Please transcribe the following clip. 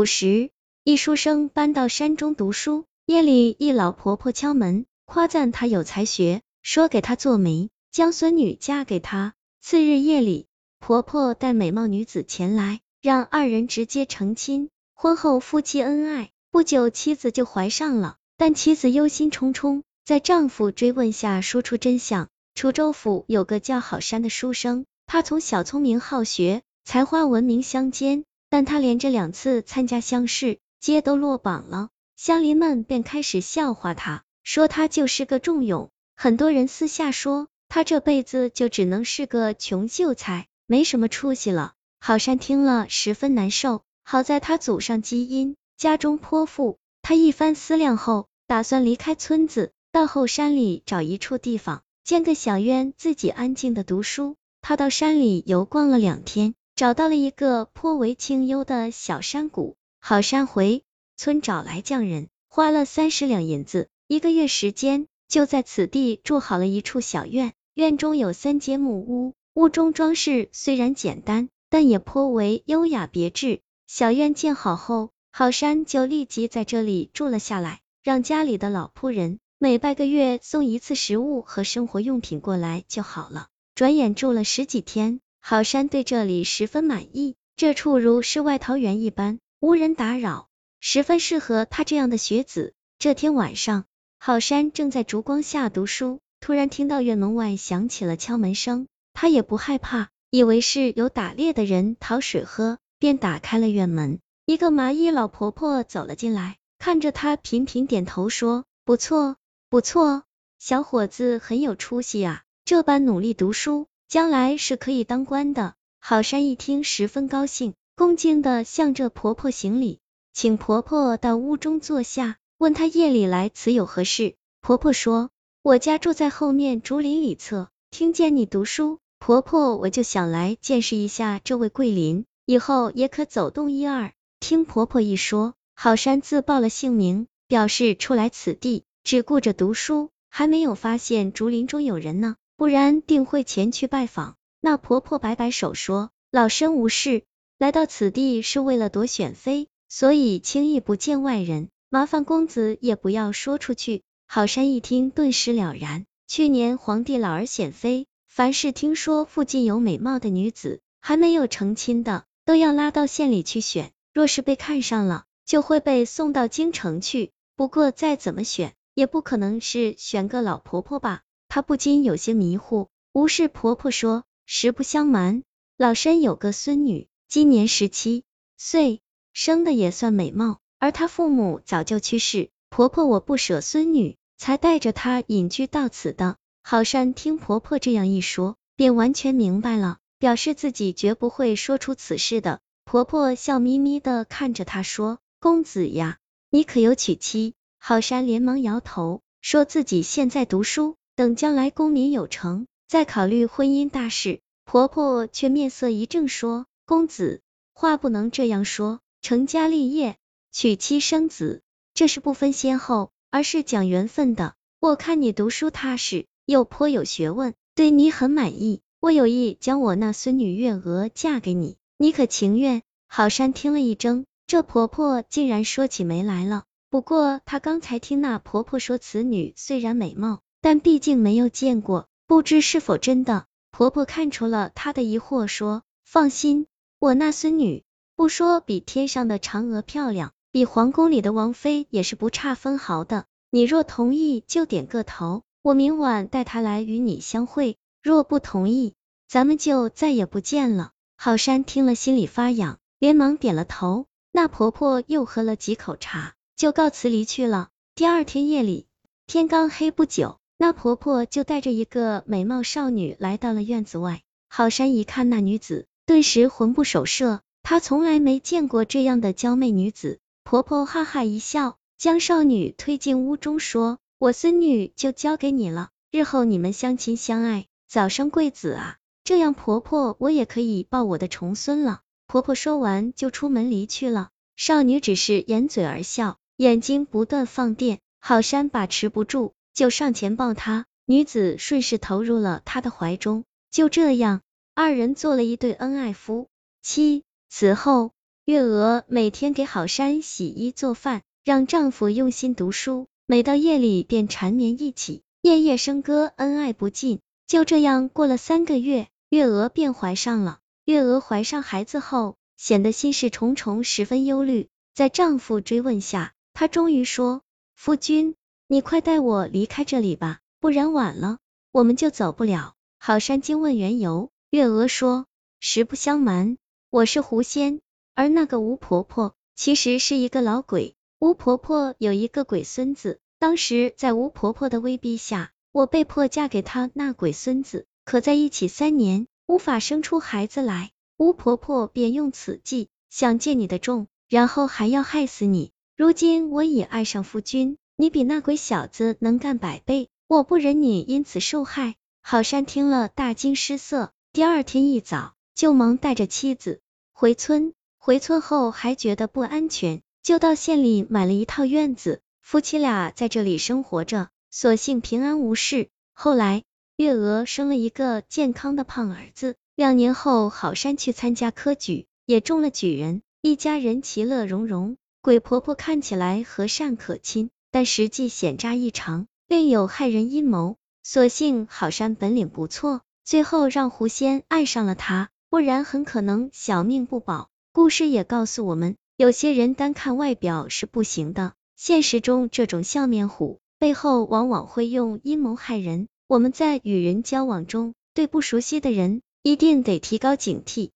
古时，一书生搬到山中读书，夜里一老婆婆敲门，夸赞他有才学，说给他做媒，将孙女嫁给他。次日夜里，婆婆带美貌女子前来，让二人直接成亲。婚后夫妻恩爱，不久妻子就怀上了，但妻子忧心忡忡，在丈夫追问下说出真相。楚州府有个叫好山的书生，他从小聪明好学，才华闻名乡间，但他连着两次参加乡试，皆都落榜了。乡邻们便开始笑话他，说他就是个重勇。很多人私下说，他这辈子就只能是个穷秀才，没什么出息了。郝山听了十分难受，好在他祖上基因，家中颇富。他一番思量后，打算离开村子，到后山里找一处地方。建个小院，自己安静的读书。他到山里游逛了两天，找到了一个颇为清幽的小山谷。好山回村找来匠人，花了三十两银子，一个月时间，就在此地筑好了一处小院。院中有三间木屋，屋中装饰虽然简单，但也颇为优雅别致。小院建好后，好山就立即在这里住了下来，让家里的老仆人。每半个月送一次食物和生活用品过来就好了。转眼住了十几天，郝山对这里十分满意。这处如世外桃源一般，无人打扰，十分适合他这样的学子。这天晚上，郝山正在烛光下读书，突然听到院门外响起了敲门声。他也不害怕，以为是有打猎的人讨水喝，便打开了院门。一个麻衣老婆婆走了进来，看着他频频点头说：“不错。”不错，小伙子很有出息啊，这般努力读书，将来是可以当官的。好山一听十分高兴，恭敬的向着婆婆行礼，请婆婆到屋中坐下，问她夜里来此有何事。婆婆说，我家住在后面竹林里侧，听见你读书，婆婆我就想来见识一下这位桂林，以后也可走动一二。听婆婆一说，好山自报了姓名，表示出来此地。只顾着读书，还没有发现竹林中有人呢，不然定会前去拜访。那婆婆摆摆手说：“老身无事，来到此地是为了夺选妃，所以轻易不见外人。麻烦公子也不要说出去。”好山一听，顿时了然。去年皇帝老儿选妃，凡是听说附近有美貌的女子还没有成亲的，都要拉到县里去选。若是被看上了，就会被送到京城去。不过再怎么选。也不可能是选个老婆婆吧？她不禁有些迷糊。无事婆婆说，实不相瞒，老身有个孙女，今年十七岁，生的也算美貌，而她父母早就去世，婆婆我不舍孙女，才带着她隐居到此的。好善听婆婆这样一说，便完全明白了，表示自己绝不会说出此事的。婆婆笑眯眯的看着她说：“公子呀，你可有娶妻？”好山连忙摇头，说自己现在读书，等将来功名有成，再考虑婚姻大事。婆婆却面色一正，说：“公子，话不能这样说。成家立业、娶妻生子，这是不分先后，而是讲缘分的。我看你读书踏实，又颇有学问，对你很满意。我有意将我那孙女月娥嫁给你，你可情愿？”好山听了一怔，这婆婆竟然说起眉来了。不过，她刚才听那婆婆说，此女虽然美貌，但毕竟没有见过，不知是否真的。婆婆看出了她的疑惑，说：“放心，我那孙女不说比天上的嫦娥漂亮，比皇宫里的王妃也是不差分毫的。你若同意，就点个头，我明晚带她来与你相会；若不同意，咱们就再也不见了。”郝山听了心里发痒，连忙点了头。那婆婆又喝了几口茶。就告辞离去了。第二天夜里，天刚黑不久，那婆婆就带着一个美貌少女来到了院子外。郝山一看那女子，顿时魂不守舍。她从来没见过这样的娇媚女子。婆婆哈哈一笑，将少女推进屋中，说：“我孙女就交给你了，日后你们相亲相爱，早生贵子啊！这样婆婆我也可以抱我的重孙了。”婆婆说完就出门离去了。少女只是掩嘴而笑。眼睛不断放电，郝山把持不住，就上前抱她，女子顺势投入了他的怀中。就这样，二人做了一对恩爱夫妻。此后，月娥每天给郝山洗衣做饭，让丈夫用心读书，每到夜里便缠绵一起，夜夜笙歌，恩爱不尽。就这样过了三个月，月娥便怀上了。月娥怀上孩子后，显得心事重重，十分忧虑。在丈夫追问下，她终于说：“夫君，你快带我离开这里吧，不然晚了我们就走不了。”好山惊问缘由，月娥说：“实不相瞒，我是狐仙，而那个吴婆婆其实是一个老鬼。吴婆婆有一个鬼孙子，当时在吴婆婆的威逼下，我被迫嫁给他那鬼孙子。可在一起三年，无法生出孩子来，吴婆婆便用此计想借你的重。”然后还要害死你。如今我已爱上夫君，你比那鬼小子能干百倍，我不忍你因此受害。郝山听了大惊失色，第二天一早就忙带着妻子回村。回村后还觉得不安全，就到县里买了一套院子，夫妻俩在这里生活着，所幸平安无事。后来月娥生了一个健康的胖儿子，两年后郝山去参加科举，也中了举人。一家人其乐融融，鬼婆婆看起来和善可亲，但实际险诈异常，另有害人阴谋。所幸好山本领不错，最后让狐仙爱上了他，不然很可能小命不保。故事也告诉我们，有些人单看外表是不行的，现实中这种笑面虎背后往往会用阴谋害人。我们在与人交往中，对不熟悉的人一定得提高警惕。